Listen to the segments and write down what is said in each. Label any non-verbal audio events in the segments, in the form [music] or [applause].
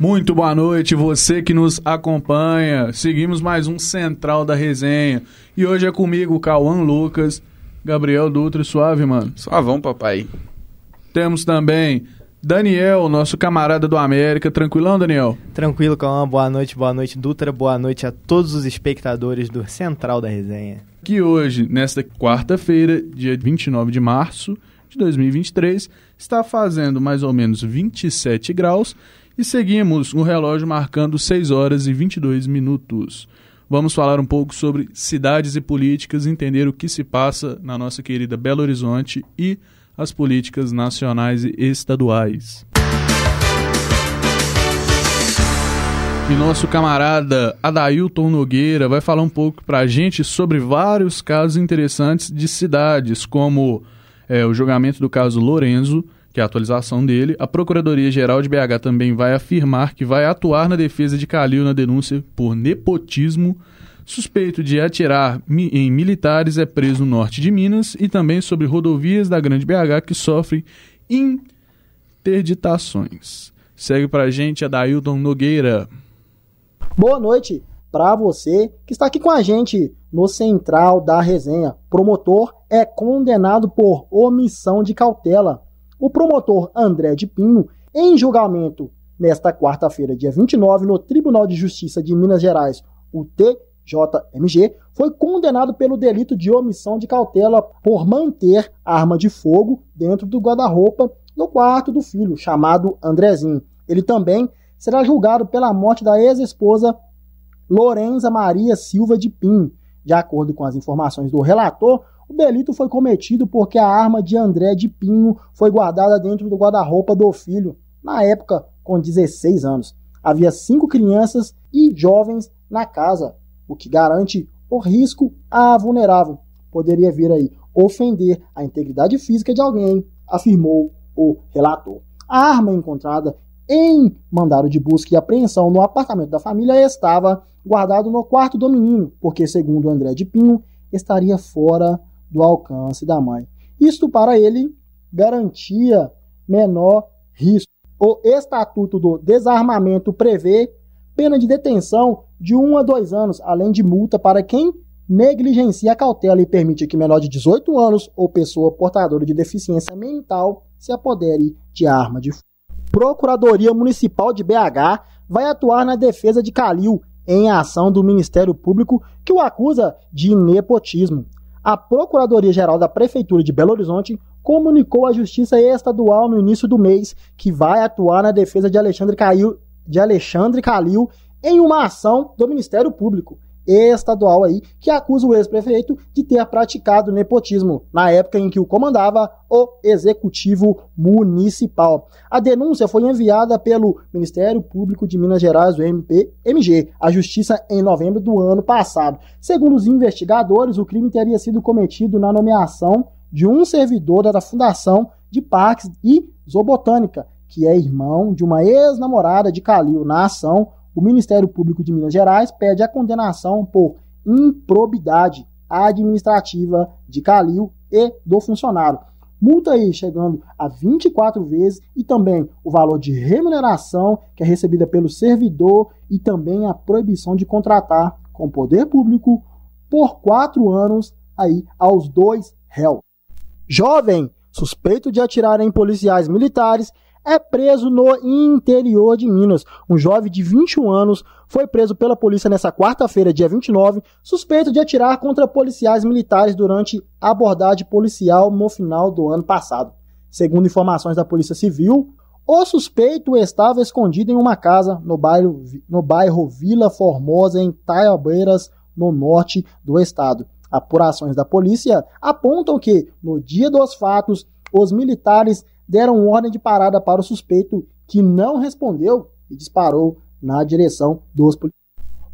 Muito boa noite, você que nos acompanha. Seguimos mais um Central da Resenha. E hoje é comigo, Cauã Lucas, Gabriel Dutra, suave, mano. Suavão, papai. Temos também Daniel, nosso camarada do América. Tranquilão, Daniel? Tranquilo, Cauã. Boa noite, boa noite, Dutra. Boa noite a todos os espectadores do Central da Resenha. Que hoje, nesta quarta-feira, dia 29 de março de 2023, está fazendo mais ou menos 27 graus e seguimos o relógio marcando 6 horas e 22 minutos. Vamos falar um pouco sobre cidades e políticas, entender o que se passa na nossa querida Belo Horizonte e as políticas nacionais e estaduais. E nosso camarada Adailton Nogueira vai falar um pouco para a gente sobre vários casos interessantes de cidades, como é, o julgamento do caso Lorenzo, que é a atualização dele. A Procuradoria-Geral de BH também vai afirmar que vai atuar na defesa de Calil na denúncia por nepotismo. Suspeito de atirar em militares é preso no norte de Minas e também sobre rodovias da Grande BH que sofrem interditações. Segue pra gente a Dailton Nogueira. Boa noite para você que está aqui com a gente no Central da Resenha. Promotor é condenado por omissão de cautela o promotor André de Pinho, em julgamento nesta quarta-feira, dia 29, no Tribunal de Justiça de Minas Gerais, o TJMG, foi condenado pelo delito de omissão de cautela por manter arma de fogo dentro do guarda-roupa no quarto do filho, chamado Andrezinho. Ele também será julgado pela morte da ex-esposa Lorenza Maria Silva de Pinho. De acordo com as informações do relator, o delito foi cometido porque a arma de André de Pinho foi guardada dentro do guarda-roupa do filho, na época com 16 anos. Havia cinco crianças e jovens na casa, o que garante o risco a vulnerável. Poderia vir aí ofender a integridade física de alguém, afirmou o relator. A arma encontrada em mandado de busca e apreensão no apartamento da família estava guardado no quarto do menino, porque, segundo André de Pinho, estaria fora do alcance da mãe. Isto para ele garantia menor risco. O Estatuto do Desarmamento prevê pena de detenção de 1 um a 2 anos, além de multa para quem negligencia a cautela e permite que menor de 18 anos ou pessoa portadora de deficiência mental se apodere de arma de fogo. Procuradoria Municipal de BH vai atuar na defesa de Calil em ação do Ministério Público que o acusa de nepotismo a Procuradoria-Geral da Prefeitura de Belo Horizonte comunicou à Justiça Estadual no início do mês que vai atuar na defesa de Alexandre Calil, de Alexandre Calil em uma ação do Ministério Público estadual aí, que acusa o ex-prefeito de ter praticado nepotismo na época em que o comandava o Executivo Municipal. A denúncia foi enviada pelo Ministério Público de Minas Gerais, o MPMG, à Justiça em novembro do ano passado. Segundo os investigadores, o crime teria sido cometido na nomeação de um servidor da Fundação de Parques e Zoobotânica, que é irmão de uma ex-namorada de Calil. Na ação, o Ministério Público de Minas Gerais pede a condenação por improbidade administrativa de Calil e do funcionário. Multa aí chegando a 24 vezes e também o valor de remuneração que é recebida pelo servidor e também a proibição de contratar com poder público por quatro anos aí aos dois réus. Jovem suspeito de atirar em policiais militares é preso no interior de Minas. Um jovem de 21 anos foi preso pela polícia nessa quarta-feira, dia 29, suspeito de atirar contra policiais militares durante abordagem policial no final do ano passado. Segundo informações da Polícia Civil, o suspeito estava escondido em uma casa no bairro, no bairro Vila Formosa, em Taiabeiras, no norte do estado. Apurações da polícia apontam que, no dia dos fatos, os militares deram ordem de parada para o suspeito, que não respondeu e disparou na direção dos policiais.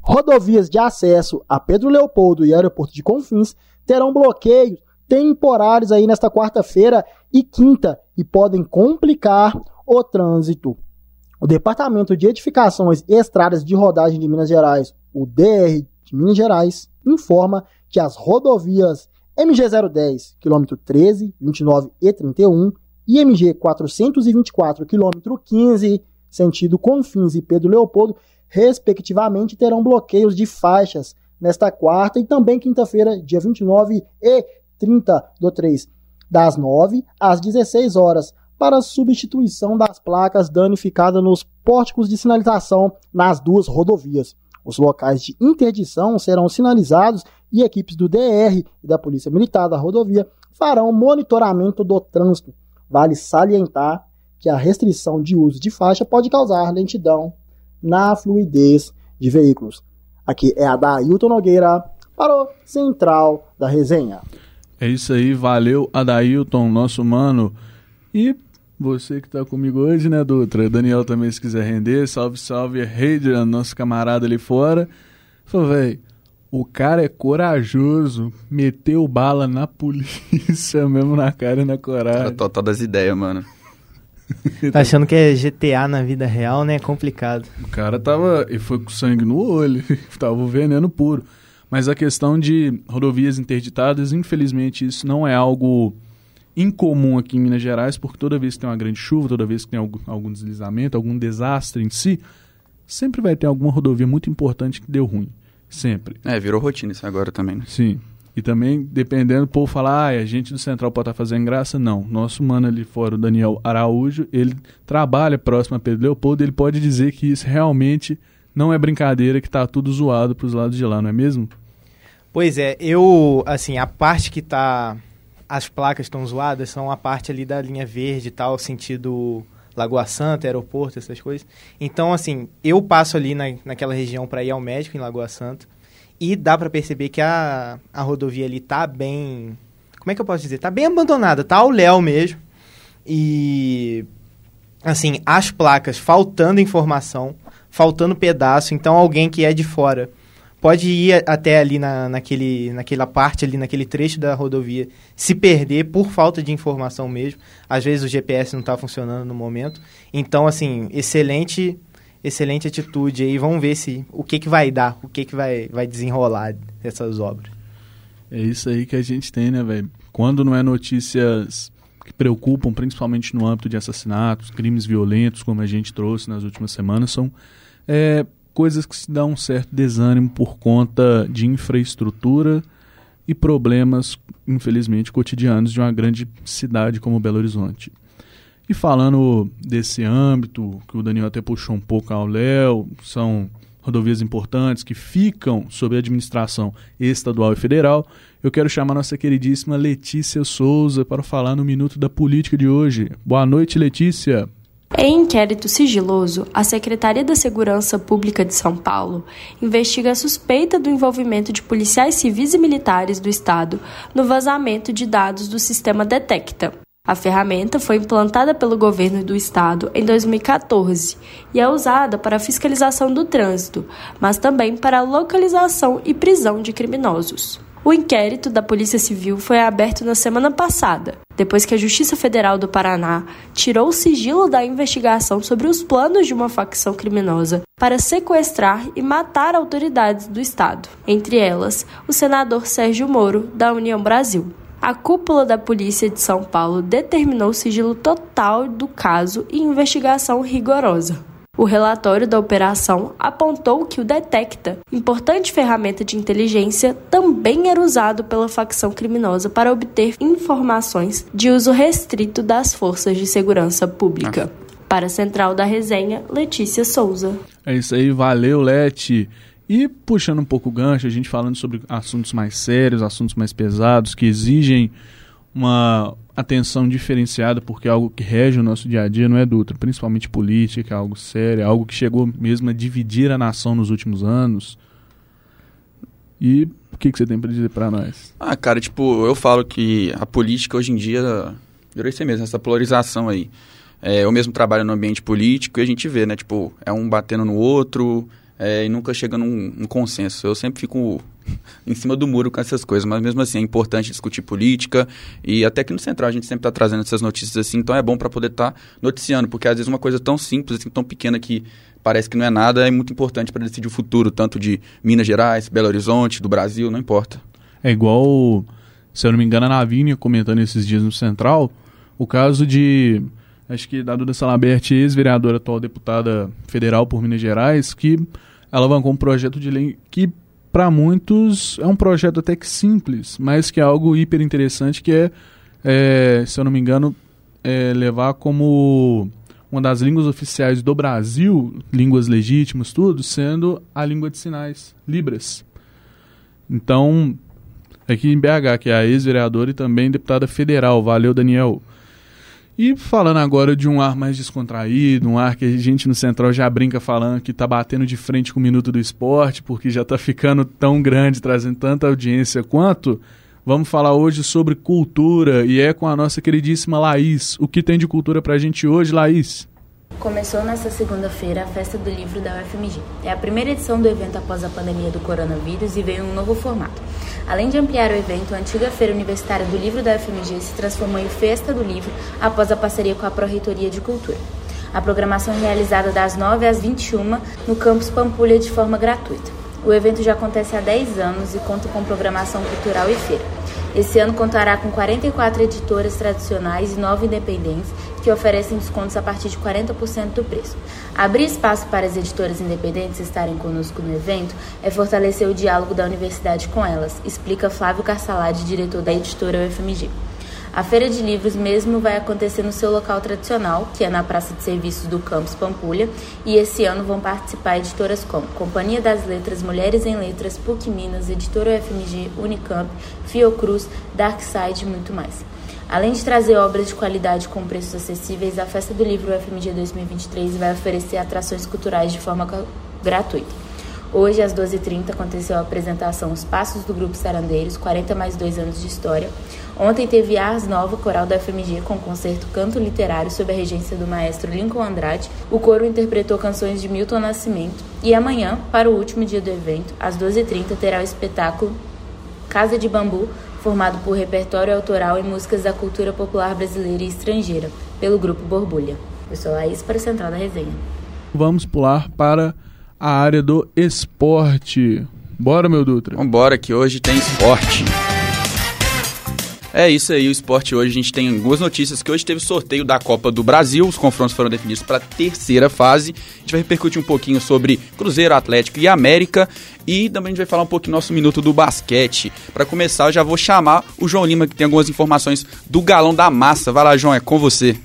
Rodovias de acesso a Pedro Leopoldo e aeroporto de Confins terão bloqueios temporários aí nesta quarta-feira e quinta e podem complicar o trânsito. O Departamento de Edificações e Estradas de Rodagem de Minas Gerais, o DR de Minas Gerais, informa que as rodovias MG010, quilômetro 13, 29 e 31, IMG 424, quilômetro 15, sentido Confins e Pedro Leopoldo, respectivamente, terão bloqueios de faixas nesta quarta e também quinta-feira, dia 29 e 30 do 3, das 9 às 16 horas, para substituição das placas danificadas nos pórticos de sinalização nas duas rodovias. Os locais de interdição serão sinalizados e equipes do DR e da Polícia Militar da rodovia farão monitoramento do trânsito. Vale salientar que a restrição de uso de faixa pode causar lentidão na fluidez de veículos. Aqui é a da Ailton Nogueira para o Central da Resenha. É isso aí, valeu Adailton, nosso mano. E você que tá comigo hoje, né, Dutra? Daniel também, se quiser render, salve, salve, Hadrian, nosso camarada ali fora. Falou, velho, o cara é corajoso, meteu bala na polícia, [laughs] mesmo na cara e na coragem. Tá total das ideias, mano. [laughs] Tá achando que é GTA na vida real, né? É complicado. O cara tava. E foi com sangue no olho, [laughs] tava o veneno puro. Mas a questão de rodovias interditadas, infelizmente, isso não é algo incomum aqui em Minas Gerais, porque toda vez que tem uma grande chuva, toda vez que tem algum, algum deslizamento, algum desastre em si, sempre vai ter alguma rodovia muito importante que deu ruim. Sempre. É, virou rotina isso agora também, né? Sim. E também, dependendo, o povo falar, ah, a gente do Central pode estar tá fazendo graça. Não. Nosso mano ali fora, o Daniel Araújo, ele trabalha próximo a Pedro Leopoldo, ele pode dizer que isso realmente não é brincadeira, que está tudo zoado para os lados de lá, não é mesmo? Pois é, eu, assim, a parte que tá. As placas estão zoadas são a parte ali da linha verde e tal, sentido Lagoa Santa, aeroporto, essas coisas. Então, assim, eu passo ali na, naquela região para ir ao médico em Lagoa Santa. E dá para perceber que a, a rodovia ali tá bem. Como é que eu posso dizer? Tá bem abandonada, tá ao léu mesmo. E. Assim, as placas faltando informação, faltando pedaço. Então, alguém que é de fora pode ir até ali na, naquele, naquela parte, ali naquele trecho da rodovia, se perder por falta de informação mesmo. Às vezes o GPS não está funcionando no momento. Então, assim, excelente excelente atitude aí. Vamos ver se o que, que vai dar, o que, que vai, vai desenrolar dessas obras. É isso aí que a gente tem, né, velho? Quando não é notícias que preocupam, principalmente no âmbito de assassinatos, crimes violentos, como a gente trouxe nas últimas semanas, são é, coisas que se dão um certo desânimo por conta de infraestrutura e problemas, infelizmente, cotidianos de uma grande cidade como Belo Horizonte. E falando desse âmbito, que o Daniel até puxou um pouco ao Léo, são rodovias importantes que ficam sob administração estadual e federal, eu quero chamar nossa queridíssima Letícia Souza para falar no Minuto da Política de hoje. Boa noite, Letícia. Em inquérito sigiloso, a Secretaria da Segurança Pública de São Paulo investiga a suspeita do envolvimento de policiais civis e militares do Estado no vazamento de dados do sistema Detecta, a ferramenta foi implantada pelo governo do estado em 2014 e é usada para fiscalização do trânsito, mas também para localização e prisão de criminosos. O inquérito da Polícia Civil foi aberto na semana passada, depois que a Justiça Federal do Paraná tirou o sigilo da investigação sobre os planos de uma facção criminosa para sequestrar e matar autoridades do Estado, entre elas o senador Sérgio Moro, da União Brasil. A cúpula da Polícia de São Paulo determinou o sigilo total do caso e investigação rigorosa. O relatório da operação apontou que o Detecta, importante ferramenta de inteligência, também era usado pela facção criminosa para obter informações de uso restrito das forças de segurança pública. Para a Central da Resenha, Letícia Souza. É isso aí, valeu, Leti. E puxando um pouco o gancho, a gente falando sobre assuntos mais sérios, assuntos mais pesados, que exigem uma atenção diferenciada, porque é algo que rege o nosso dia a dia, não é, Dutra? Principalmente política, é algo sério, é algo que chegou mesmo a dividir a nação nos últimos anos. E o que, que você tem para dizer para nós? Ah, cara, tipo, eu falo que a política hoje em dia virou isso mesmo, essa polarização aí. É, eu mesmo trabalho no ambiente político e a gente vê, né? Tipo, é um batendo no outro, é, e nunca chega num, num, consenso. Eu sempre fico [laughs] em cima do muro com essas coisas, mas mesmo assim é importante discutir política. E até que no Central a gente sempre está trazendo essas notícias assim, então é bom para poder estar tá noticiando, porque às vezes uma coisa tão simples, assim, tão pequena que parece que não é nada, é muito importante para decidir o futuro, tanto de Minas Gerais, Belo Horizonte, do Brasil, não importa. É igual, se eu não me engano, a Navinha comentando esses dias no Central, o caso de acho que da Duda Salabert, ex-vereadora, atual deputada federal por Minas Gerais, que alavancou um projeto de lei que para muitos é um projeto até que simples, mas que é algo hiper interessante, que é, é se eu não me engano, é levar como uma das línguas oficiais do Brasil, línguas legítimas, tudo, sendo a língua de sinais, Libras. Então, aqui em BH, que é a ex-vereadora e também deputada federal, valeu Daniel. E falando agora de um ar mais descontraído, um ar que a gente no Central já brinca falando que tá batendo de frente com o Minuto do Esporte, porque já tá ficando tão grande, trazendo tanta audiência quanto, vamos falar hoje sobre cultura e é com a nossa queridíssima Laís. O que tem de cultura pra gente hoje, Laís? Começou nesta segunda-feira a Festa do Livro da UFMG. É a primeira edição do evento após a pandemia do coronavírus e veio um novo formato. Além de ampliar o evento, a antiga Feira Universitária do Livro da UFMG se transformou em Festa do Livro após a parceria com a Pró-Reitoria de Cultura. A programação é realizada das 9 às 21 no campus Pampulha de forma gratuita. O evento já acontece há 10 anos e conta com programação cultural e feira. Esse ano contará com 44 editoras tradicionais e 9 independentes que oferecem descontos a partir de 40% do preço. Abrir espaço para as editoras independentes estarem conosco no evento é fortalecer o diálogo da universidade com elas, explica Flávio Carsalade, diretor da editora UFMG. A feira de livros mesmo vai acontecer no seu local tradicional, que é na Praça de Serviços do Campus Pampulha, e esse ano vão participar editoras como Companhia das Letras, Mulheres em Letras, PUC Minas, Editora UFMG, Unicamp, Fiocruz, Darkside e muito mais. Além de trazer obras de qualidade com preços acessíveis, a Festa do Livro UFMG 2023 vai oferecer atrações culturais de forma gratuita. Hoje, às 12h30, aconteceu a apresentação Os Passos do Grupo Sarandeiros, 40 mais 2 anos de história. Ontem teve Ars Nova, coral da FMG, com concerto Canto Literário sob a regência do maestro Lincoln Andrade. O coro interpretou canções de Milton Nascimento. E amanhã, para o último dia do evento, às 12h30, terá o espetáculo Casa de Bambu, formado por repertório autoral e músicas da cultura popular brasileira e estrangeira, pelo Grupo Borbulha. Eu sou Laís para o Central da Resenha. Vamos pular para a área do esporte. Bora, meu Dutra. Vambora, que hoje tem esporte. É isso aí, o esporte hoje. A gente tem algumas notícias que hoje teve sorteio da Copa do Brasil. Os confrontos foram definidos para a terceira fase. A gente vai repercutir um pouquinho sobre Cruzeiro, Atlético e América. E também a gente vai falar um pouquinho nosso minuto do basquete. Para começar, eu já vou chamar o João Lima, que tem algumas informações do Galão da Massa. Vai lá, João, é com você.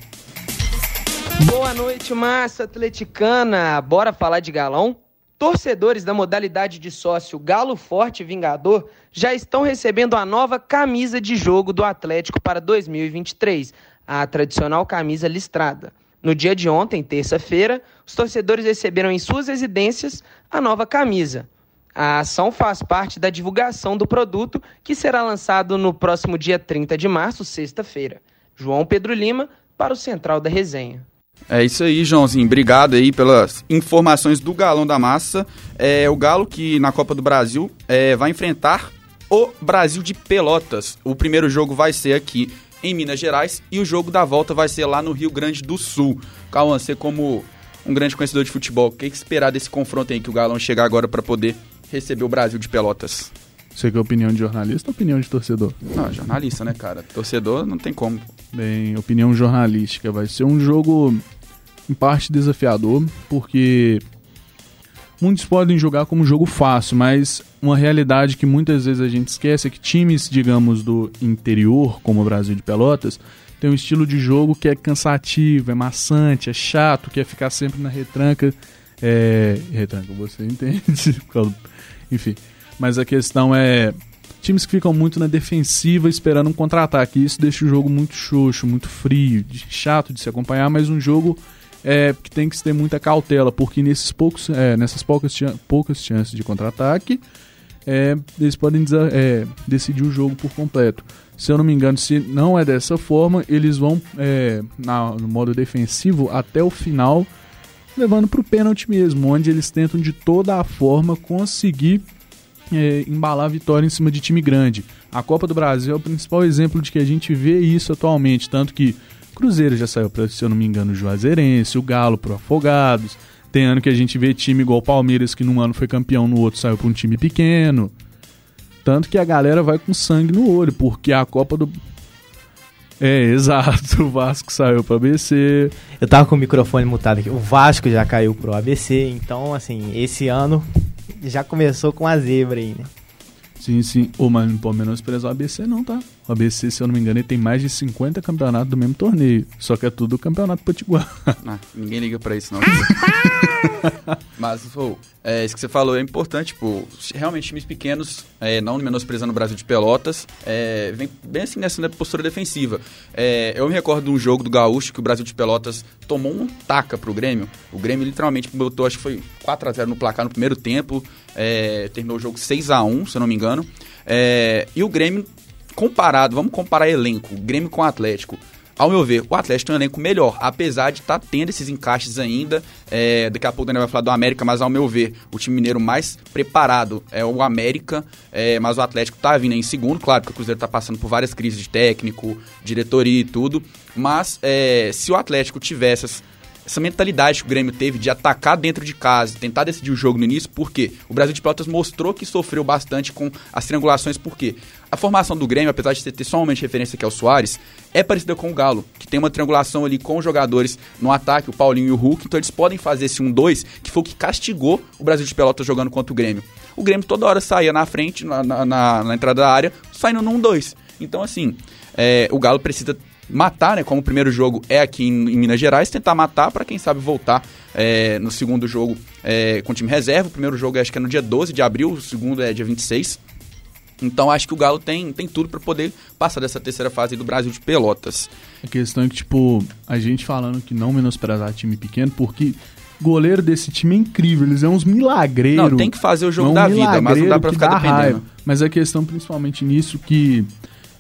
Boa noite, massa atleticana. Bora falar de galão? Torcedores da modalidade de sócio Galo Forte Vingador já estão recebendo a nova camisa de jogo do Atlético para 2023, a tradicional camisa listrada. No dia de ontem, terça-feira, os torcedores receberam em suas residências a nova camisa. A ação faz parte da divulgação do produto que será lançado no próximo dia 30 de março, sexta-feira. João Pedro Lima, para o Central da Resenha. É isso aí, Joãozinho. Obrigado aí pelas informações do Galão da Massa. É o Galo que na Copa do Brasil é, vai enfrentar o Brasil de Pelotas. O primeiro jogo vai ser aqui em Minas Gerais e o jogo da volta vai ser lá no Rio Grande do Sul. Cauã, você como um grande conhecedor de futebol, o que, é que esperar desse confronto aí que o Galão chegar agora para poder receber o Brasil de Pelotas? Você quer opinião de jornalista ou opinião de torcedor? Não, jornalista, né, cara? Torcedor não tem como. Bem, opinião jornalística. Vai ser um jogo, em parte, desafiador, porque muitos podem jogar como jogo fácil, mas uma realidade que muitas vezes a gente esquece é que times, digamos, do interior, como o Brasil de Pelotas, tem um estilo de jogo que é cansativo, é maçante, é chato, quer ficar sempre na retranca. É. Retranca, você [laughs] entende? Enfim. Mas a questão é times que ficam muito na defensiva esperando um contra-ataque. Isso deixa o jogo muito xoxo, muito frio, chato de se acompanhar, mas um jogo é, que tem que ter muita cautela, porque nesses poucos, é, nessas poucas, poucas chances de contra-ataque, é, eles podem é, decidir o jogo por completo. Se eu não me engano, se não é dessa forma, eles vão é, na, no modo defensivo até o final, levando para o pênalti mesmo, onde eles tentam de toda a forma conseguir é, embalar a vitória em cima de time grande. A Copa do Brasil é o principal exemplo de que a gente vê isso atualmente, tanto que Cruzeiro já saiu para, se eu não me engano, o Juazeirense, o Galo pro Afogados. Tem ano que a gente vê time igual o Palmeiras, que num ano foi campeão, no outro saiu para um time pequeno. Tanto que a galera vai com sangue no olho, porque a Copa do. É, [laughs] exato. O Vasco saiu pro ABC. Eu tava com o microfone mutado aqui. O Vasco já caiu pro ABC, então, assim, esse ano já começou com a zebra aí, né? Sim, sim. Ô, mas não pode menosprezar o ABC não, tá? O ABC, se eu não me engano, ele tem mais de 50 campeonatos do mesmo torneio. Só que é tudo campeonato potiguar. Ah, ninguém liga pra isso, não. [laughs] Mas, pô, é, isso que você falou é importante, tipo, realmente times pequenos, é, não menosprezando o Brasil de Pelotas, é, vem bem assim nessa postura defensiva. É, eu me recordo de um jogo do Gaúcho que o Brasil de Pelotas tomou um taca pro Grêmio. O Grêmio literalmente botou, acho que foi 4 a 0 no placar no primeiro tempo, é, terminou o jogo 6 a 1 se eu não me engano. É, e o Grêmio, comparado, vamos comparar elenco, Grêmio com Atlético ao meu ver, o Atlético tem um elenco melhor, apesar de estar tá tendo esses encaixes ainda. É, daqui a pouco o Daniel vai falar do América, mas ao meu ver, o time mineiro mais preparado é o América, é, mas o Atlético está vindo em segundo. Claro que o Cruzeiro está passando por várias crises de técnico, diretoria e tudo, mas é, se o Atlético tivesse essa mentalidade que o Grêmio teve de atacar dentro de casa, tentar decidir o jogo no início, porque o Brasil de Pelotas mostrou que sofreu bastante com as triangulações, porque a formação do Grêmio, apesar de ter de referência que é o Soares, é parecida com o Galo, que tem uma triangulação ali com os jogadores no ataque, o Paulinho e o Hulk, então eles podem fazer esse 1-2, que foi o que castigou o Brasil de Pelotas jogando contra o Grêmio. O Grêmio toda hora saía na frente, na, na, na entrada da área, saindo no 1-2. Então, assim, é, o Galo precisa matar, né? Como o primeiro jogo é aqui em, em Minas Gerais, tentar matar para quem sabe voltar é, no segundo jogo é, com time reserva. O primeiro jogo acho que é no dia 12 de abril, o segundo é dia 26. Então acho que o Galo tem, tem tudo para poder passar dessa terceira fase do Brasil de Pelotas. A questão é que, tipo, a gente falando que não menosprezar time pequeno, porque goleiro desse time é incrível, eles são uns milagreiros. Não, tem que fazer o jogo é um da vida, mas não dá pra ficar dependendo. Raiva. Mas a questão principalmente nisso que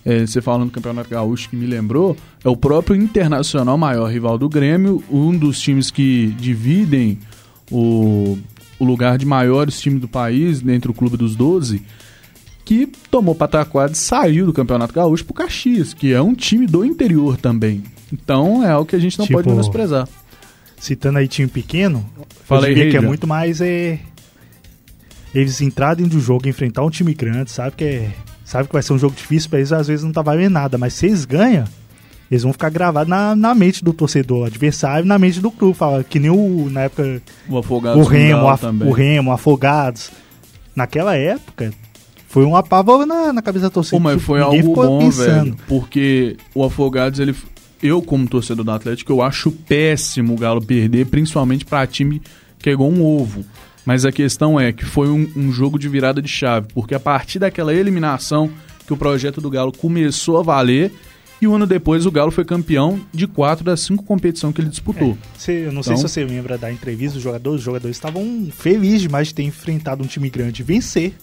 é, você falando do Campeonato Gaúcho que me lembrou, é o próprio Internacional, maior rival do Grêmio, um dos times que dividem o, o lugar de maiores times do país, dentro do Clube dos 12, que tomou pataquada e saiu do Campeonato Gaúcho pro Caxias, que é um time do interior também. Então é algo que a gente não tipo, pode menosprezar. Citando aí time pequeno, Falei, eu diria que é muito mais é, eles entrarem do jogo enfrentar um time grande, sabe que é sabe que vai ser um jogo difícil para eles, às vezes não tá valendo nada, mas se eles ganham, eles vão ficar gravados na, na mente do torcedor adversário, na mente do clube, fala que nem o na época o Afogados o Remo, o, o Remo, Afogados. Naquela época foi um apavoro na, na cabeça da torcida. Pô, mas foi algo bom, pensando. velho, porque o Afogados ele eu como torcedor do Atlético, eu acho péssimo o Galo perder, principalmente para time que é igual um ovo. Mas a questão é que foi um, um jogo de virada de chave, porque a partir daquela eliminação que o projeto do Galo começou a valer e um ano depois o Galo foi campeão de quatro das cinco competições que ele disputou. É, eu não então, sei se você lembra da entrevista dos jogadores, os jogadores estavam felizes demais de ter enfrentado um time grande e vencer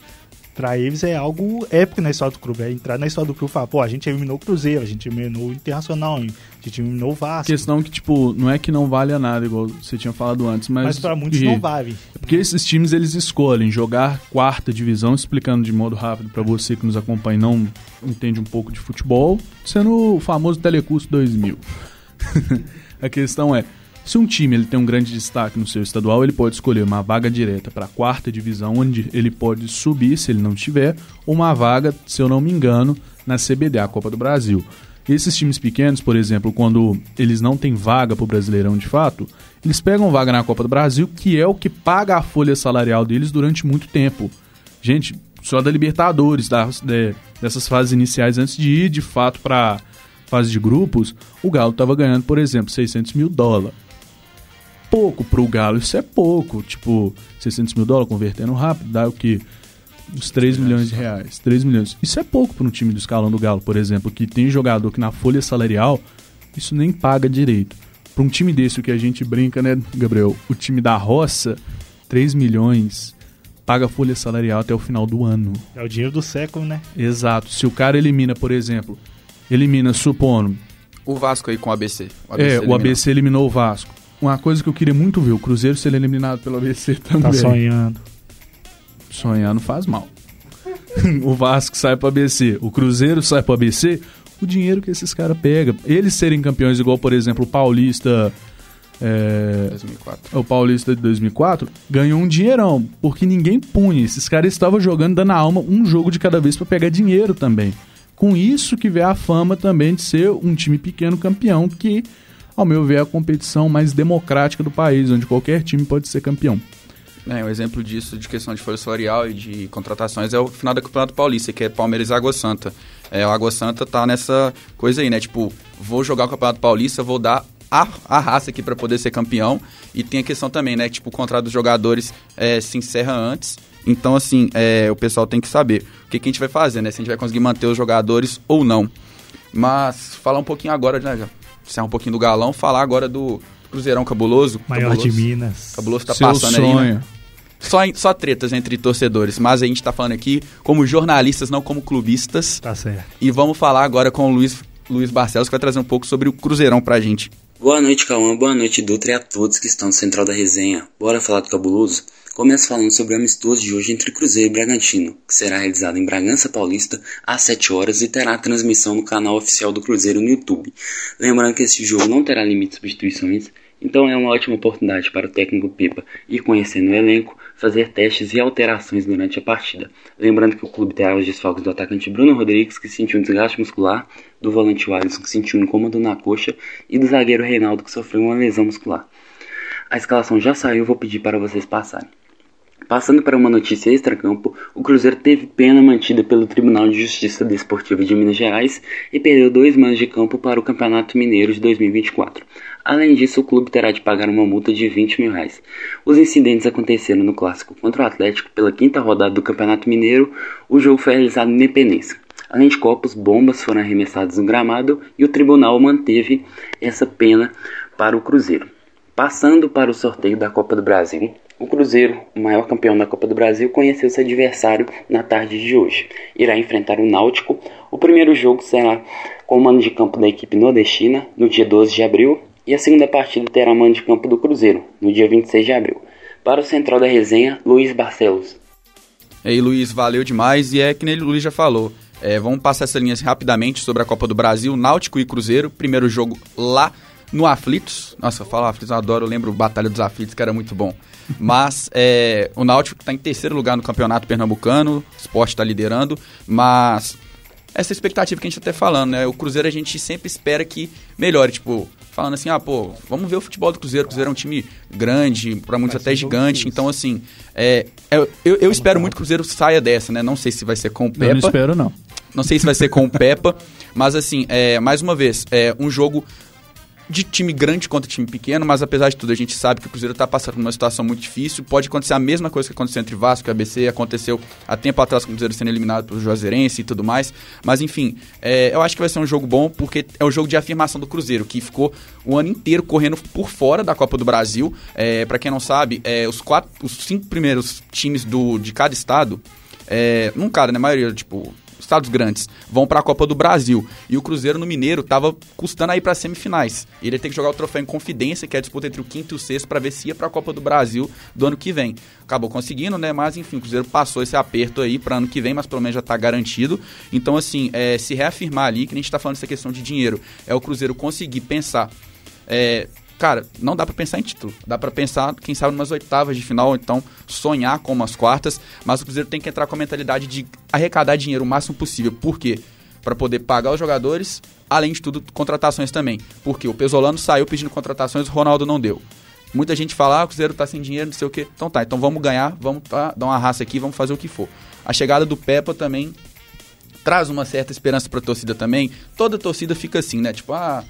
para eles é algo épico na história do clube. É entrar na história do clube e falar, pô, a gente eliminou o Cruzeiro, a gente eliminou o Internacional, a gente eliminou o Vasco. Questão que, tipo, não é que não vale a nada, igual você tinha falado antes, mas. Mas pra muitos e, não vale. Porque esses times eles escolhem jogar quarta divisão, explicando de modo rápido para você que nos acompanha e não entende um pouco de futebol, sendo o famoso Telecurso 2000. [laughs] a questão é, se um time ele tem um grande destaque no seu estadual, ele pode escolher uma vaga direta para a quarta divisão, onde ele pode subir, se ele não tiver, ou uma vaga, se eu não me engano, na CBD, a Copa do Brasil. Esses times pequenos, por exemplo, quando eles não têm vaga para o Brasileirão de fato, eles pegam vaga na Copa do Brasil, que é o que paga a folha salarial deles durante muito tempo. Gente, só da Libertadores, das, de, dessas fases iniciais, antes de ir de fato para fase de grupos, o Galo estava ganhando, por exemplo, 600 mil dólares pouco pro Galo, isso é pouco. Tipo, 600 mil dólares convertendo rápido, dá o que? Uns 3 milhões de reais. 3 milhões. Isso é pouco para um time do escalão do Galo, por exemplo, que tem jogador que na folha salarial, isso nem paga direito. Para um time desse, o que a gente brinca, né, Gabriel? O time da roça, 3 milhões, paga folha salarial até o final do ano. É o dinheiro do século, né? Exato. Se o cara elimina, por exemplo, elimina, supondo. O Vasco aí com o ABC. O ABC é, eliminou. o ABC eliminou o Vasco uma coisa que eu queria muito ver, o Cruzeiro ser eliminado pelo ABC também. Tá sonhando. Sonhando faz mal. [laughs] o Vasco sai pro ABC, o Cruzeiro sai pro ABC, o dinheiro que esses caras pegam. Eles serem campeões, igual, por exemplo, o Paulista. É, 2004. O Paulista de 2004 ganhou um dinheirão, porque ninguém punha. Esses caras estavam jogando, dando a alma um jogo de cada vez para pegar dinheiro também. com isso que vem a fama também de ser um time pequeno campeão, que, ao meu ver, é a competição mais democrática do país, onde qualquer time pode ser campeão. É, um exemplo disso, de questão de folha salarial e de contratações, é o final do Campeonato Paulista, que é Palmeiras e Água Santa. É, o Água Santa tá nessa coisa aí, né? Tipo, vou jogar o Campeonato Paulista, vou dar a, a raça aqui para poder ser campeão. E tem a questão também, né? Tipo, o contrato dos jogadores é, se encerra antes. Então, assim, é, o pessoal tem que saber o que, que, a gente vai fazer, né? Se a gente vai conseguir manter os jogadores ou não. Mas falar um pouquinho agora, né? Sair um pouquinho do galão, falar agora do Cruzeirão Cabuloso. Maior Cabuloso, de Minas. Cabuloso tá Seu passando sonho. aí, né? Só, só tretas entre torcedores, mas a gente tá falando aqui como jornalistas, não como clubistas. Tá certo. E vamos falar agora com o Luiz, Luiz Barcelos, que vai trazer um pouco sobre o Cruzeirão pra gente. Boa noite, Cauã. Boa noite, Dutra, e a todos que estão no Central da Resenha. Bora falar do Cabuloso? Começo falando sobre o amistoso de hoje entre Cruzeiro e Bragantino, que será realizado em Bragança Paulista às 7 horas e terá transmissão no canal oficial do Cruzeiro no YouTube. Lembrando que esse jogo não terá limite de substituições, então é uma ótima oportunidade para o técnico Pipa ir conhecendo o elenco, fazer testes e alterações durante a partida. Lembrando que o clube terá os desfalques do atacante Bruno Rodrigues, que sentiu um desgaste muscular, do volante Alisson, que sentiu um incômodo na coxa, e do zagueiro Reinaldo, que sofreu uma lesão muscular. A escalação já saiu, vou pedir para vocês passarem. Passando para uma notícia extra-campo, o Cruzeiro teve pena mantida pelo Tribunal de Justiça Desportiva de Minas Gerais e perdeu dois manos de campo para o Campeonato Mineiro de 2024. Além disso, o clube terá de pagar uma multa de 20 mil reais. Os incidentes aconteceram no clássico contra o Atlético pela quinta rodada do Campeonato Mineiro. O jogo foi realizado em Independência. Além de copos, bombas foram arremessadas no gramado e o tribunal manteve essa pena para o Cruzeiro. Passando para o sorteio da Copa do Brasil, o Cruzeiro, o maior campeão da Copa do Brasil, conheceu seu adversário na tarde de hoje. Irá enfrentar o Náutico. O primeiro jogo será com o mando de campo da equipe nordestina no dia 12 de abril e a segunda partida terá mando de campo do Cruzeiro no dia 26 de abril. Para o central da resenha, Luiz Barcelos. E aí, Luiz, valeu demais. E é que nem o Luiz já falou. É, vamos passar essas linhas rapidamente sobre a Copa do Brasil, Náutico e Cruzeiro. Primeiro jogo lá no Aflitos. Nossa, eu falo Aflitos, eu adoro, eu lembro Batalha dos Aflitos, que era muito bom. [laughs] Mas é, o Náutico está em terceiro lugar no campeonato pernambucano, o esporte está liderando, mas essa expectativa que a gente está até falando, né? O Cruzeiro a gente sempre espera que melhore, tipo, falando assim, ah, pô, vamos ver o futebol do Cruzeiro. O Cruzeiro é um time grande, para muitos até gigante. Então, assim, é, eu, eu, eu espero muito que o Cruzeiro saia dessa, né? Não sei se vai ser com o Peppa. Eu não espero, não. Não sei se vai ser com o Peppa, [laughs] mas assim, é, mais uma vez, é um jogo de time grande contra time pequeno, mas apesar de tudo, a gente sabe que o Cruzeiro está passando por uma situação muito difícil. Pode acontecer a mesma coisa que aconteceu entre Vasco e ABC, aconteceu há tempo atrás com o Cruzeiro sendo eliminado pelo Juazeirense e tudo mais. Mas enfim, é, eu acho que vai ser um jogo bom, porque é o um jogo de afirmação do Cruzeiro, que ficou o ano inteiro correndo por fora da Copa do Brasil. É, para quem não sabe, é, os, quatro, os cinco primeiros times do, de cada estado, é, não cada, né? A maioria, tipo, estados grandes vão para a Copa do Brasil. E o Cruzeiro no Mineiro tava custando aí para semifinais. Ele tem que jogar o troféu em confidência, que é a disputa entre o quinto e o sexto, para ver se ia para a Copa do Brasil do ano que vem. Acabou conseguindo, né? Mas enfim, o Cruzeiro passou esse aperto aí para ano que vem, mas pelo menos já tá garantido. Então, assim, é, se reafirmar ali, que a gente tá falando dessa questão de dinheiro, é o Cruzeiro conseguir pensar. É, cara, não dá para pensar em título. Dá para pensar, quem sabe, umas oitavas de final, então sonhar com umas quartas. Mas o Cruzeiro tem que entrar com a mentalidade de arrecadar dinheiro o máximo possível. Por quê? Para poder pagar os jogadores, além de tudo, contratações também. Porque o Pesolano saiu pedindo contratações, o Ronaldo não deu. Muita gente fala, ah, o Cruzeiro tá sem dinheiro, não sei o quê. Então tá, então vamos ganhar, vamos tá, dar uma raça aqui, vamos fazer o que for. A chegada do Peppa também traz uma certa esperança pra torcida também. Toda torcida fica assim, né? Tipo, ah,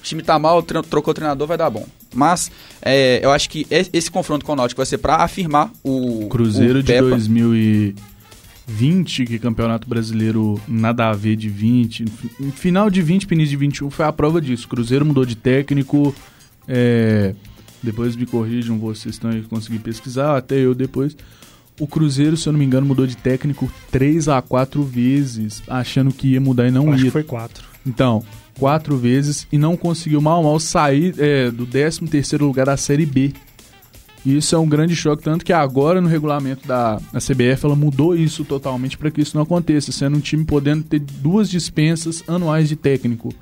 o time tá mal, trocou o treinador, vai dar bom. Mas é, eu acho que esse confronto com o Náutico vai ser para afirmar o Cruzeiro o de 2020, que campeonato brasileiro nada a ver de 20. Final de 20, Pinis de 21 foi a prova disso. Cruzeiro mudou de técnico. É, depois me corrijam, vocês estão aí conseguir pesquisar, até eu depois. O Cruzeiro, se eu não me engano, mudou de técnico 3 a 4 vezes, achando que ia mudar e não eu ia. Acho que foi 4. Então, quatro vezes e não conseguiu mal mal sair é, do 13 terceiro lugar da Série B. E isso é um grande choque, tanto que agora no regulamento da, da CBF ela mudou isso totalmente para que isso não aconteça, sendo um time podendo ter duas dispensas anuais de técnico.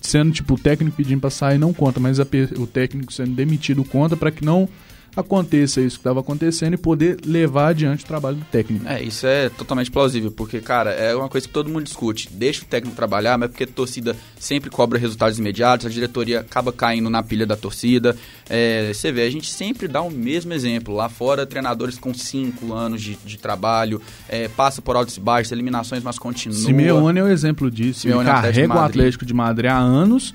Sendo tipo o técnico pedindo para sair não conta, mas a, o técnico sendo demitido conta para que não aconteça isso que estava acontecendo e poder levar adiante o trabalho do técnico. É, isso é totalmente plausível, porque, cara, é uma coisa que todo mundo discute. Deixa o técnico trabalhar, mas é porque a torcida sempre cobra resultados imediatos, a diretoria acaba caindo na pilha da torcida. É, você vê, a gente sempre dá o mesmo exemplo. Lá fora, treinadores com cinco anos de, de trabalho, é, passa por altos e baixos, eliminações, mas continua. Simeone é o exemplo disso. Simeone Ele carrega o Atlético de Madrid há anos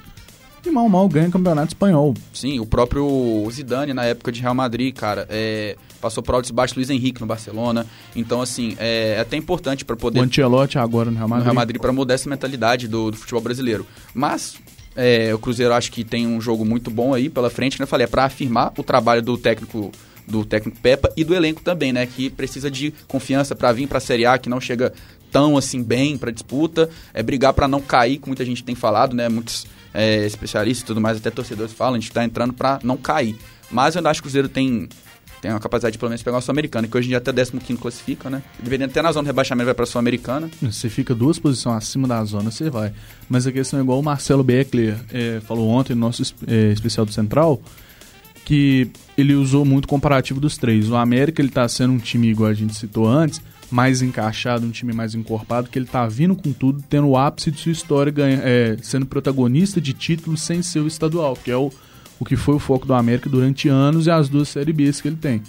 e mal mal ganha o campeonato espanhol. Sim, o próprio Zidane na época de Real Madrid, cara, é, passou por altos e baixos Luiz Henrique no Barcelona. Então, assim, é, é até importante para poder. O Ancelotti agora no Real Madrid. No Real Madrid para mudar essa mentalidade do, do futebol brasileiro. Mas é, o Cruzeiro acho que tem um jogo muito bom aí pela frente, né? Eu falei, é para afirmar o trabalho do técnico do técnico Pepa e do elenco também, né? Que precisa de confiança para vir para a Série A, que não chega tão assim bem para disputa, é brigar para não cair, como muita gente tem falado, né? Muitos é, especialistas e tudo mais, até torcedores falam, a gente está entrando para não cair. Mas eu ainda acho que o Cruzeiro tem, tem uma capacidade de pelo menos pegar o Sul-Americana, que hoje em dia até 15 classifica, né? Deveria até na zona de rebaixamento vai para a Sul-Americana. Você fica duas posições acima da zona, você vai. Mas a questão é igual o Marcelo Beckler é, falou ontem no nosso é, especial do Central, que ele usou muito comparativo dos três. O América ele está sendo um time igual a gente citou antes, mais encaixado, um time mais encorpado, que ele tá vindo com tudo, tendo o ápice de sua história, ganha, é, sendo protagonista de títulos sem ser o estadual, que é o, o que foi o foco do América durante anos e as duas Série Bs que ele tem.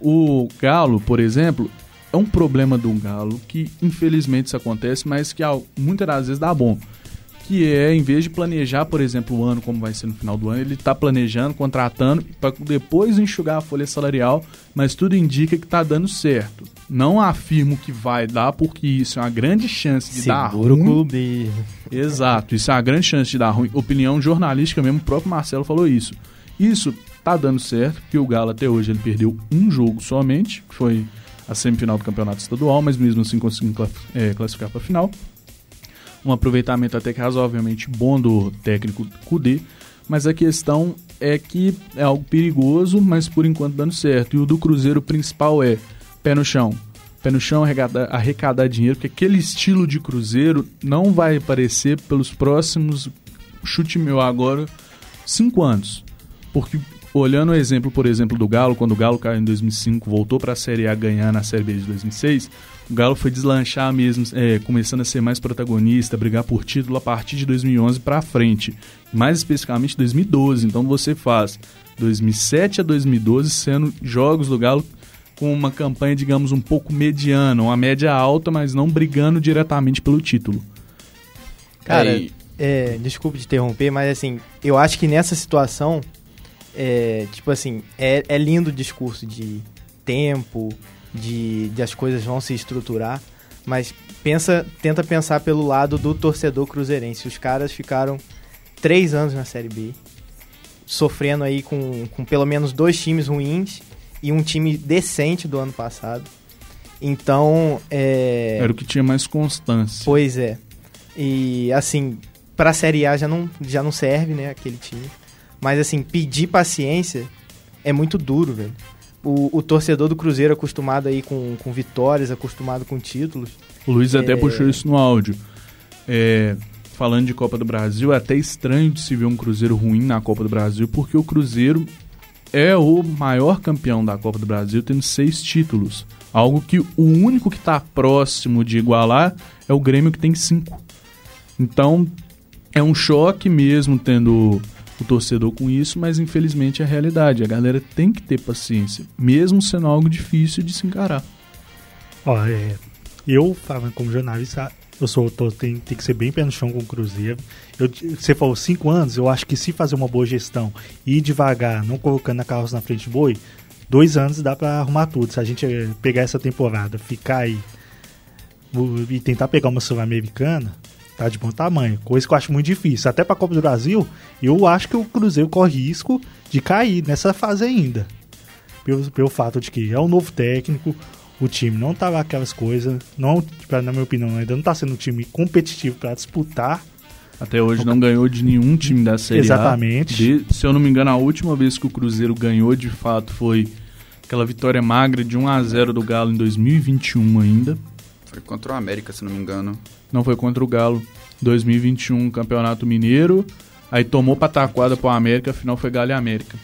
O Galo, por exemplo, é um problema do Galo que infelizmente isso acontece, mas que muitas das vezes dá bom que é, em vez de planejar, por exemplo, o ano como vai ser no final do ano, ele está planejando, contratando, para depois enxugar a folha salarial, mas tudo indica que está dando certo. Não afirmo que vai dar, porque isso é uma grande chance de Seguro dar ruim. clube. Exato, isso é uma grande chance de dar ruim. Opinião jornalística mesmo, o próprio Marcelo falou isso. Isso tá dando certo, porque o Galo até hoje ele perdeu um jogo somente, que foi a semifinal do campeonato estadual, mas mesmo assim conseguiu é, classificar para a final um aproveitamento até que razoavelmente bom do técnico Kudê, mas a questão é que é algo perigoso, mas por enquanto dando certo. E o do Cruzeiro principal é pé no chão. Pé no chão, arrecadar, arrecadar dinheiro, porque aquele estilo de Cruzeiro não vai aparecer pelos próximos, chute meu agora, cinco anos. Porque olhando o exemplo, por exemplo, do Galo, quando o Galo caiu em 2005, voltou para a Série A ganhar na Série B de 2006, o Galo foi deslanchar mesmo, é, começando a ser mais protagonista, brigar por título a partir de 2011 para frente, mais especificamente 2012. Então você faz 2007 a 2012 sendo jogos do Galo com uma campanha, digamos, um pouco mediana, uma média alta, mas não brigando diretamente pelo título. Cara, é, é, desculpe te interromper, mas assim, eu acho que nessa situação, é, tipo assim, é, é lindo o discurso de tempo, de, de as coisas vão se estruturar, mas pensa, tenta pensar pelo lado do torcedor cruzeirense. Os caras ficaram três anos na Série B, sofrendo aí com, com pelo menos dois times ruins e um time decente do ano passado. Então, é... Era o que tinha mais constância. Pois é. E, assim, pra Série A já não, já não serve, né, aquele time. Mas, assim, pedir paciência é muito duro, velho o, o torcedor do Cruzeiro acostumado aí com, com vitórias, acostumado com títulos. O Luiz é... até puxou isso no áudio. É, falando de Copa do Brasil, é até estranho de se ver um Cruzeiro ruim na Copa do Brasil, porque o Cruzeiro é o maior campeão da Copa do Brasil, tendo seis títulos. Algo que o único que está próximo de igualar é o Grêmio, que tem cinco. Então, é um choque mesmo tendo o torcedor com isso, mas infelizmente é a realidade. A galera tem que ter paciência, mesmo sendo algo difícil de se encarar. Ó, é, eu, como jornalista, eu sou, tô, tem, tem que ser bem pé no chão com o Cruzeiro. Eu, você falou cinco anos, eu acho que se fazer uma boa gestão e ir devagar, não colocando a carroça na frente de boi, dois anos dá para arrumar tudo. Se a gente eh, pegar essa temporada, ficar aí e tentar pegar uma Sul-Americana, tá de bom tamanho. Coisa que eu acho muito difícil. Até para a Copa do Brasil, eu acho que o Cruzeiro corre risco de cair nessa fase ainda. Pelo, pelo fato de que é um novo técnico, o time não tava aquelas coisas, não, na minha opinião, ainda não tá sendo um time competitivo para disputar. Até hoje não ganhou de nenhum time da Série Exatamente. A. Exatamente. Se eu não me engano, a última vez que o Cruzeiro ganhou de fato foi aquela vitória magra de 1 a 0 do Galo em 2021 ainda. Foi contra o América, se não me engano. Não foi contra o Galo. 2021, Campeonato Mineiro. Aí tomou pataquada pro América, afinal foi Galo e América.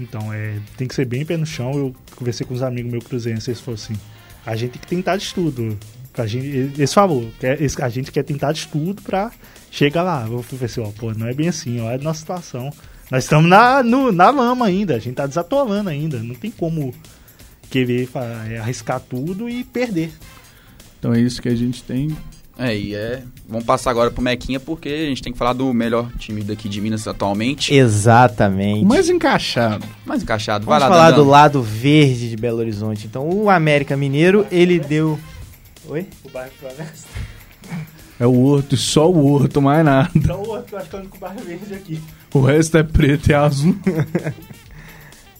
Então, é, tem que ser bem pé no chão. Eu conversei com os amigos meus cruzeirenses, eles falaram assim, a gente tem que tentar de tudo. A gente, eles falaram, a gente quer tentar de tudo pra chegar lá. Eu falei assim, ó, pô, não é bem assim, olha a nossa situação. Nós estamos na, no, na lama ainda, a gente tá desatolando ainda. Não tem como querer é, arriscar tudo e perder. Então é isso que a gente tem é, e é. Vamos passar agora pro Mequinha, porque a gente tem que falar do melhor time daqui de Minas atualmente. Exatamente. O mais encaixado. Mais encaixado. Vamos Vai lá, falar Dandão. do lado verde de Belo Horizonte. Então, o América Mineiro, ele deu. Oi? O bairro Floresta. É o Horto, só o Horto, mais nada. Então o Horto, eu acho que é o único bairro verde aqui. O resto é preto e azul. [laughs]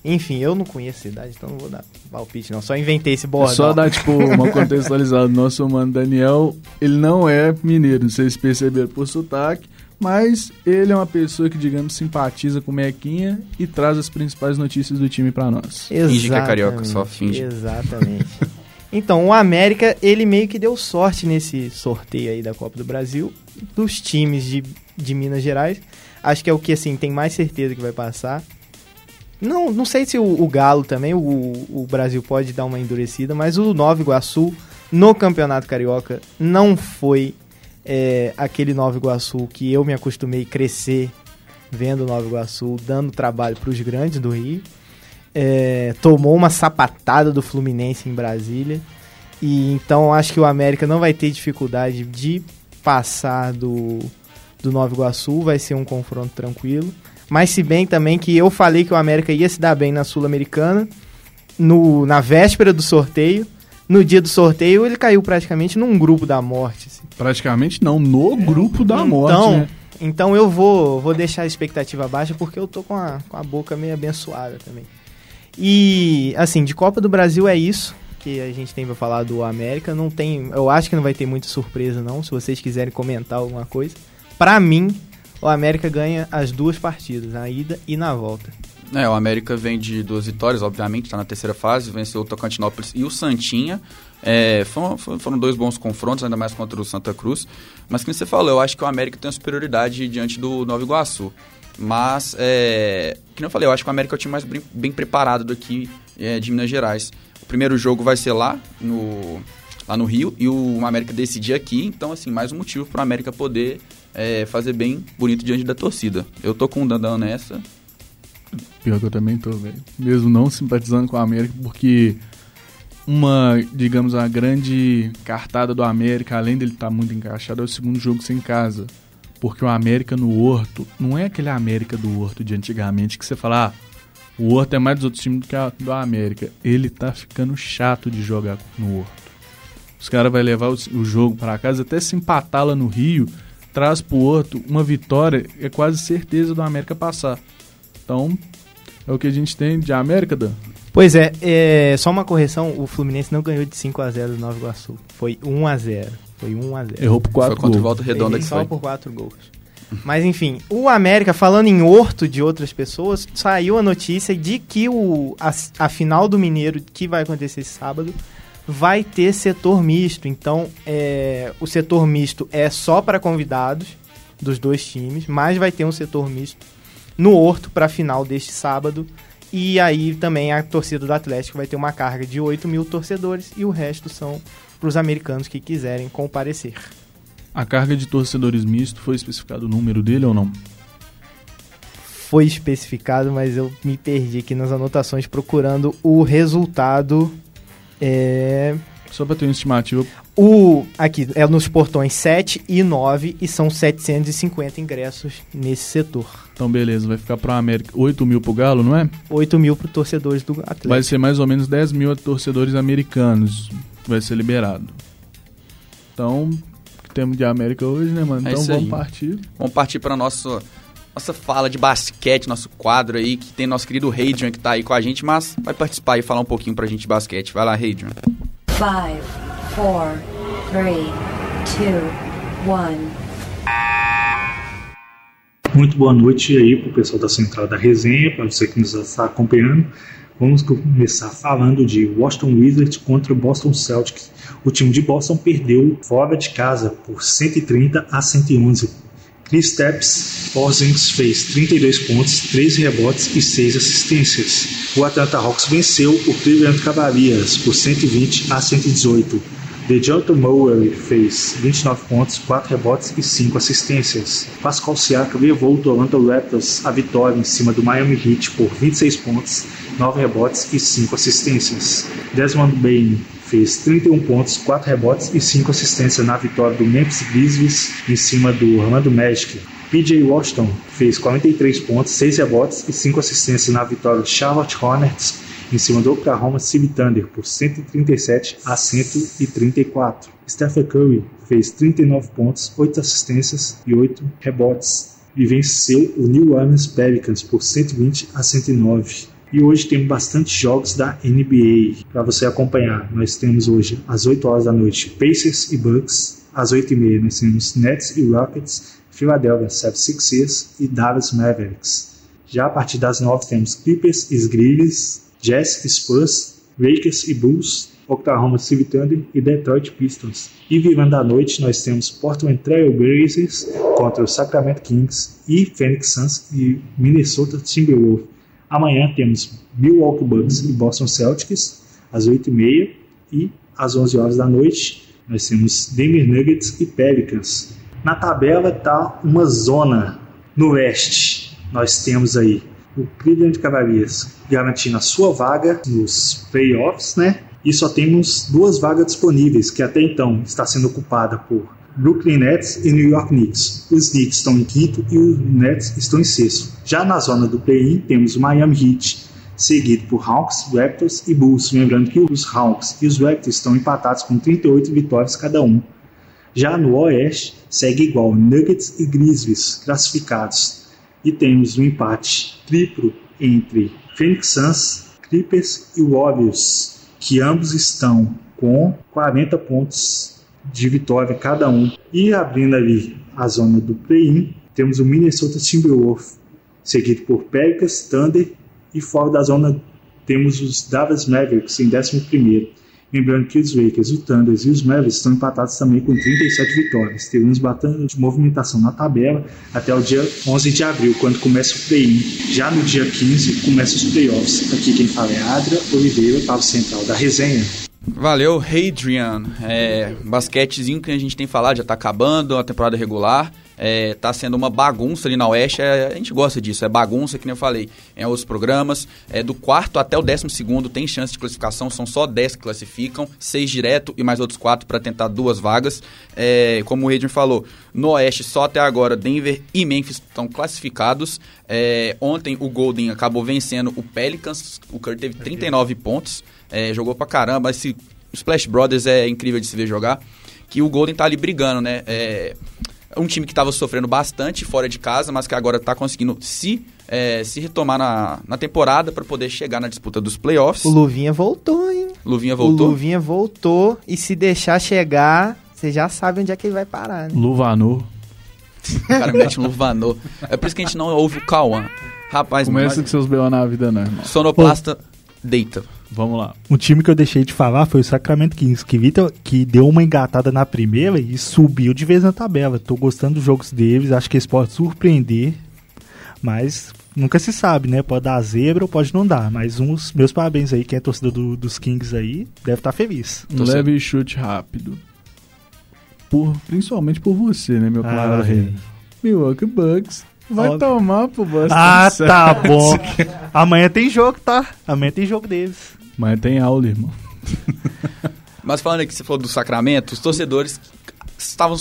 Enfim, eu não conheço a cidade, então não vou dar palpite, não. Só inventei esse bordão. Só dar, tipo, uma [laughs] contextualizada. Nosso mano Daniel, ele não é mineiro, vocês perceberam por sotaque, mas ele é uma pessoa que, digamos, simpatiza com o Mequinha e traz as principais notícias do time para nós. Exatamente. Finge que é carioca, só finge. Exatamente. [laughs] então, o América, ele meio que deu sorte nesse sorteio aí da Copa do Brasil, dos times de, de Minas Gerais. Acho que é o que, assim, tem mais certeza que vai passar. Não, não sei se o, o Galo também, o, o Brasil pode dar uma endurecida, mas o Nova Iguaçu no Campeonato Carioca não foi é, aquele Nova Iguaçu que eu me acostumei a crescer vendo o Nova Iguaçu, dando trabalho para os grandes do Rio. É, tomou uma sapatada do Fluminense em Brasília. E então acho que o América não vai ter dificuldade de passar do, do Nova Iguaçu, vai ser um confronto tranquilo. Mas se bem também que eu falei que o América ia se dar bem na Sul-Americana, no, na véspera do sorteio. No dia do sorteio, ele caiu praticamente num grupo da morte. Assim. Praticamente não, no grupo da então, morte, né? Então eu vou, vou deixar a expectativa baixa porque eu tô com a, com a boca meio abençoada também. E, assim, de Copa do Brasil é isso que a gente tem pra falar do América. Não tem, eu acho que não vai ter muita surpresa, não, se vocês quiserem comentar alguma coisa. Pra mim, o América ganha as duas partidas, na ida e na volta. É, o América vem de duas vitórias, obviamente, está na terceira fase, venceu o Tocantinópolis e o Santinha. É, foram, foram, dois bons confrontos, ainda mais contra o Santa Cruz. Mas, como você falou, eu acho que o América tem uma superioridade diante do Nova Iguaçu. Mas, é, que eu falei, eu acho que o América é o time mais bem, bem preparado daqui é, de Minas Gerais. O primeiro jogo vai ser lá no, lá no Rio e o América decidir aqui. Então, assim, mais um motivo para o América poder é, fazer bem bonito diante da torcida. Eu tô com o Dandão nessa. Pior que eu também tô, velho. Mesmo não simpatizando com a América, porque uma, digamos, a grande cartada do América, além dele estar tá muito encaixado, é o segundo jogo sem casa. Porque o América no Horto não é aquele América do Horto de antigamente que você fala, ah, o Horto é mais dos outros times do que a, do América. Ele tá ficando chato de jogar no Horto. Os caras vão levar o, o jogo para casa, até se empatar lá no Rio, traz pro outro uma vitória, é quase certeza do América passar. Então, é o que a gente tem de América, Dan. Pois é, é, só uma correção, o Fluminense não ganhou de 5 a 0 do Nova Iguaçu. Foi 1 a 0. Foi 1 a 0. Errou por 4 gols. Foi contra o Volta Redonda que só foi. por 4 gols. [laughs] Mas enfim, o América, falando em horto de outras pessoas, saiu a notícia de que o, a, a final do Mineiro, que vai acontecer esse sábado, vai ter setor misto. Então, é, o setor misto é só para convidados dos dois times, mas vai ter um setor misto no Horto para a final deste sábado. E aí também a torcida do Atlético vai ter uma carga de 8 mil torcedores e o resto são para os americanos que quiserem comparecer. A carga de torcedores misto foi especificado o número dele ou não? Foi especificado, mas eu me perdi aqui nas anotações procurando o resultado é... Só para ter uma estimativa. O, aqui, é nos portões 7 e 9 e são 750 ingressos nesse setor. Então, beleza, vai ficar para América 8 mil pro Galo, não é? 8 mil pro torcedores do Atlético. Vai ser mais ou menos 10 mil torcedores americanos. Vai ser liberado. Então, que temos de América hoje, né, mano? É então vamos aí. partir. Vamos partir para nosso nossa fala de basquete, nosso quadro aí, que tem nosso querido Hadrian que tá aí com a gente, mas vai participar e falar um pouquinho pra gente de basquete. Vai lá, Hadrian. 5, 4, 3, 2, 1. Muito boa noite aí pro pessoal da Central da Resenha, para você que nos está acompanhando. Vamos começar falando de Washington Wizards contra o Boston Celtics. O time de Boston perdeu fora de casa por 130 a 111 Kristaps Porzingis fez 32 pontos, 13 rebotes e 6 assistências. O Atlanta Hawks venceu o Cleveland Cavaliers por 120 a 118. DeJounte Murray fez 29 pontos, 4 rebotes e 5 assistências. Pascal Siakam levou o Toronto Raptors à vitória em cima do Miami Heat por 26 pontos, 9 rebotes e 5 assistências. Desmond Bain fez 31 pontos, 4 rebotes e 5 assistências na vitória do Memphis Grizzlies em cima do Orlando Magic. PJ Washington fez 43 pontos, 6 rebotes e 5 assistências na vitória do Charlotte Hornets em cima do Oklahoma City Thunder por 137 a 134. Stephen Curry fez 39 pontos, 8 assistências e 8 rebotes e venceu o New Orleans Pelicans por 120 a 109. E hoje temos bastante jogos da NBA para você acompanhar. Nós temos hoje às 8 horas da noite Pacers e Bucks, às 8 e meia nós temos Nets e Rockets, Philadelphia 76ers e Dallas Mavericks. Já a partir das 9 temos Clippers e Grizzlies, Jazz e Spurs, Lakers e Bulls, Oklahoma City Thunder e Detroit Pistons. E virando a noite nós temos Portland Trail Blazers contra o Sacramento Kings e Phoenix Suns e Minnesota Timberwolves. Amanhã temos Milwaukee Bucks e Boston Celtics às 8h30 e às 11 horas da noite nós temos Denver Nuggets e Pelicans. Na tabela está uma zona no oeste. Nós temos aí o Cleveland Cavaliers garantindo a sua vaga nos playoffs, né? E só temos duas vagas disponíveis, que até então está sendo ocupada por Brooklyn Nets e New York Knicks. Os Knicks estão em quinto e os Nets estão em sexto. Já na zona do play-in temos o Miami Heat, seguido por Hawks, Raptors e Bulls. Lembrando que os Hawks e os Raptors estão empatados com 38 vitórias cada um. Já no Oeste segue igual Nuggets e Grizzlies classificados. E temos um empate triplo entre Phoenix Suns, Clippers e Warriors, que ambos estão com 40 pontos de vitória cada um. E abrindo ali a zona do play-in, temos o Minnesota Timberwolves, seguido por Pelicans, Thunder e fora da zona temos os Dallas Mavericks em 11º. Lembrando que os Lakers, o Thunder e os Mavericks estão empatados também com 37 vitórias. Teremos bastante movimentação na tabela até o dia 11 de abril, quando começa o play-in. Já no dia 15 começa os playoffs. Aqui quem fala é Adra Oliveira, para o central da resenha. Valeu, Hadrian. É, basquetezinho que a gente tem falado já está acabando, a temporada regular é, tá sendo uma bagunça ali na Oeste. É, a gente gosta disso, é bagunça, que nem eu falei em outros programas. É, do quarto até o décimo segundo tem chance de classificação, são só 10 que classificam, seis direto e mais outros quatro para tentar duas vagas. É, como o Adrian falou, no Oeste só até agora Denver e Memphis estão classificados. É, ontem o Golden acabou vencendo o Pelicans, o Curry teve 39 pontos, é, jogou pra caramba. Esse Splash Brothers é incrível de se ver jogar. Que o Golden tá ali brigando, né? É, um time que estava sofrendo bastante fora de casa, mas que agora está conseguindo se, é, se retomar na, na temporada para poder chegar na disputa dos playoffs. O Luvinha voltou, hein? Luvinha voltou? O Luvinha voltou e se deixar chegar, você já sabe onde é que ele vai parar, né? Luvanor. o cara mete um Luvanor. É por isso que a gente não ouve o Cauã. Rapaz, Começa com seus B.O. na vida, né, irmão? Sonoplasta, Pô. deita. Vamos lá. Um time que eu deixei de falar foi o Sacramento Kings, que, Vitor, que deu uma engatada na primeira e subiu de vez na tabela. Tô gostando dos jogos deles, acho que eles podem surpreender, mas nunca se sabe, né? Pode dar zebra ou pode não dar. Mas uns meus parabéns aí, quem é torcedor do, dos Kings aí, deve estar tá feliz. Um leve chute rápido. Por, principalmente por você, né, meu camarada ah, Milwaukee Bucks Vai Óbvio. tomar pro Boston Ah, tá bom. [laughs] Amanhã tem jogo, tá? Amanhã tem jogo deles. Mas tem aula, irmão. [laughs] Mas falando aqui, você falou do Sacramento, os torcedores estavam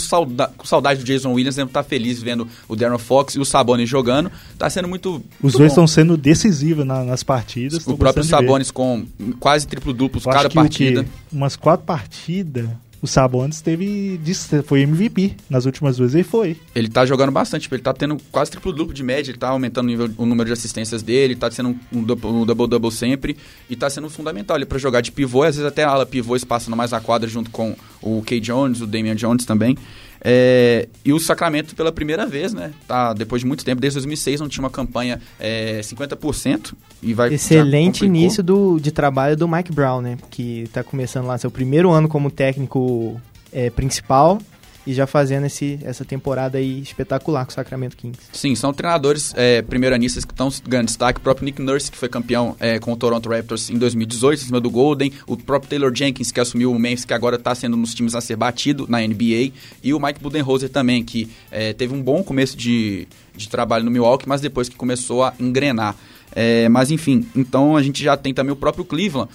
com saudade do Jason Williams, devem estar felizes vendo o Darren Fox e o Sabonis jogando. Está sendo muito. Os dois estão sendo decisivos na, nas partidas. O próprio Sabonis com quase triplo duplos cada partida. Umas quatro partidas o Sabonis teve foi MVP nas últimas duas ele foi. Ele tá jogando bastante, tipo, ele tá tendo quase triplo duplo de média, ele tá aumentando o, nível, o número de assistências dele, tá sendo um, double-double sempre e tá sendo fundamental ali para jogar de pivô, às vezes até ala pivô espaçando mais a quadra junto com o Kay Jones, o Damian Jones também. É, e o Sacramento, pela primeira vez, né? Tá, depois de muito tempo, desde 2006, não tinha uma campanha é, 50%. E vai, Excelente início do, de trabalho do Mike Brown, né? Que tá começando lá seu primeiro ano como técnico é, principal. E já fazendo esse, essa temporada aí espetacular com o Sacramento Kings. Sim, são treinadores é, primeiranistas que estão ganhando destaque. O próprio Nick Nurse, que foi campeão é, com o Toronto Raptors em 2018, em cima do Golden. O próprio Taylor Jenkins, que assumiu o Memphis, que agora está sendo um dos times a ser batido na NBA. E o Mike Budenholzer também, que é, teve um bom começo de, de trabalho no Milwaukee, mas depois que começou a engrenar. É, mas enfim, então a gente já tem também o próprio Cleveland.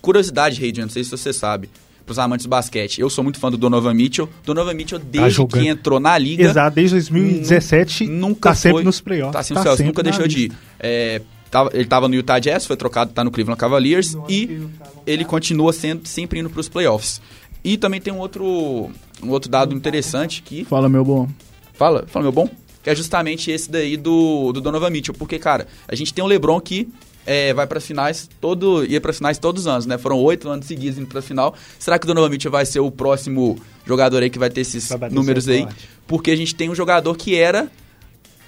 Curiosidade, Reid, não sei se você sabe para os amantes do basquete. Eu sou muito fã do Donovan Mitchell. Donovan Mitchell, tá desde tá que entrou na liga. Exato, desde 2017. Nunca tá sempre nos playoffs. Tá, tá céus, nunca deixou de ir. É, tava, ele estava no Utah Jazz, foi trocado, tá no Cleveland Cavaliers e ele continua sendo sempre indo para os playoffs. E também tem um outro, um outro dado interessante que. Fala, meu bom. Fala, fala, meu bom. Que é justamente esse daí do, do Donovan Mitchell. Porque, cara, a gente tem o LeBron que é, vai para finais todo ia para finais todos os anos, né? Foram oito anos seguidos indo para final. Será que o Donovan Mitchell vai ser o próximo jogador aí que vai ter esses números aí? Forte. Porque a gente tem um jogador que era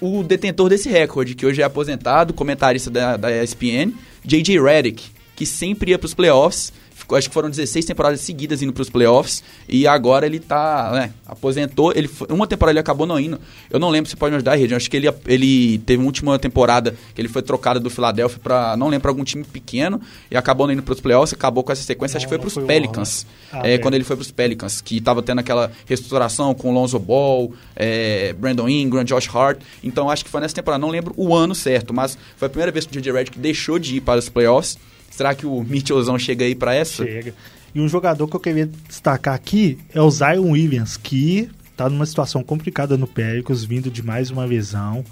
o detentor desse recorde, que hoje é aposentado, comentarista da, da ESPN, J.J. Redick, que sempre ia para os playoffs Ficou, acho que foram 16 temporadas seguidas indo para os playoffs. E agora ele tá, né, aposentou. Ele uma temporada ele acabou não indo. Eu não lembro se pode me ajudar, Rede. Acho que ele, ele teve uma última temporada que ele foi trocado do Philadelphia para não lembro, pra algum time pequeno. E acabou não indo para os playoffs. Acabou com essa sequência. Não, acho que foi para os Pelicans. Ah, é, quando ele foi para os Pelicans. Que tava tendo aquela reestruturação com Lonzo Ball, é, Brandon Ingram, Josh Hart. Então acho que foi nessa temporada. Não lembro o ano certo, mas foi a primeira vez que o J.J. Redick deixou de ir para os playoffs. Será que o Mitchellzão chega aí para essa? Chega. E um jogador que eu queria destacar aqui é o Zion Williams, que tá numa situação complicada no Pelicans, vindo de mais uma lesão.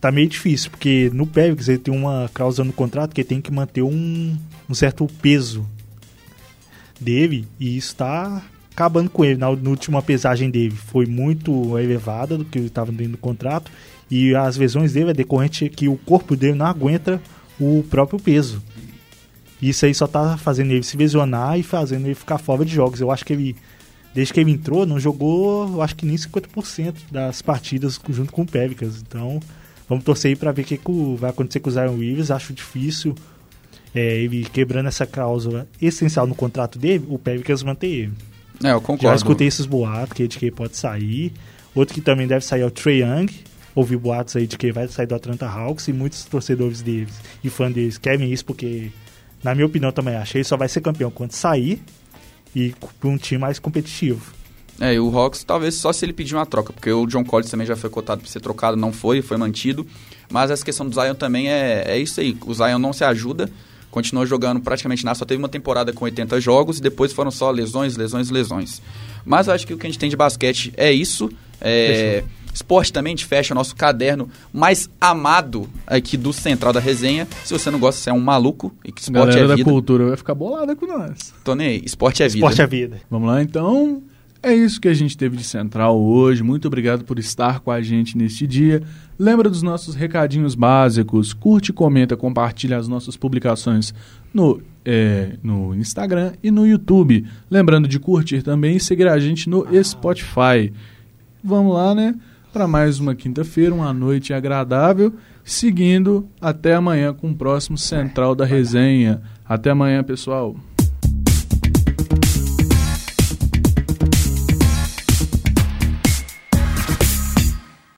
Tá meio difícil, porque no Pelicans ele tem uma cláusula no contrato que ele tem que manter um, um certo peso dele, e isso tá acabando com ele. Na, na última pesagem dele foi muito elevada do que ele estava dentro do contrato, e as lesões dele é decorrente que o corpo dele não aguenta o próprio peso. Isso aí só tá fazendo ele se lesionar e fazendo ele ficar fora de jogos. Eu acho que ele, desde que ele entrou, não jogou, eu acho que nem 50% das partidas junto com o Pelicans. Então, vamos torcer aí pra ver o que, que vai acontecer com o Zion Williams. Acho difícil é, ele quebrando essa cláusula essencial no contrato dele, o Pelicans manter ele. É, eu concordo. Já escutei esses boatos que, de que ele pode sair. Outro que também deve sair é o Trey Young. Ouvi boatos aí de que vai sair do Atlanta Hawks e muitos torcedores deles e fãs deles querem isso porque na minha opinião também acho. Ele só vai ser campeão quando sair e para um time mais competitivo. É, e o Hawks talvez só se ele pedir uma troca, porque o John Collins também já foi cotado para ser trocado, não foi, foi mantido. Mas essa questão do Zion também é, é isso aí. O Zion não se ajuda, continuou jogando praticamente nada, só teve uma temporada com 80 jogos e depois foram só lesões, lesões, lesões. Mas eu acho que o que a gente tem de basquete é isso. É, Esporte também, a gente fecha o nosso caderno mais amado aqui do Central da Resenha. Se você não gosta, você é um maluco e que esporte Galera é vida. da cultura vai ficar bolada com nós. Tô nem aí. Esporte é vida. Esporte é vida. Vamos lá, então. É isso que a gente teve de Central hoje. Muito obrigado por estar com a gente neste dia. Lembra dos nossos recadinhos básicos. Curte, comenta, compartilha as nossas publicações no, é, no Instagram e no YouTube. Lembrando de curtir também e seguir a gente no Spotify. Vamos lá, né? para mais uma quinta-feira, uma noite agradável, seguindo até amanhã com o próximo Central da Resenha. Até amanhã, pessoal.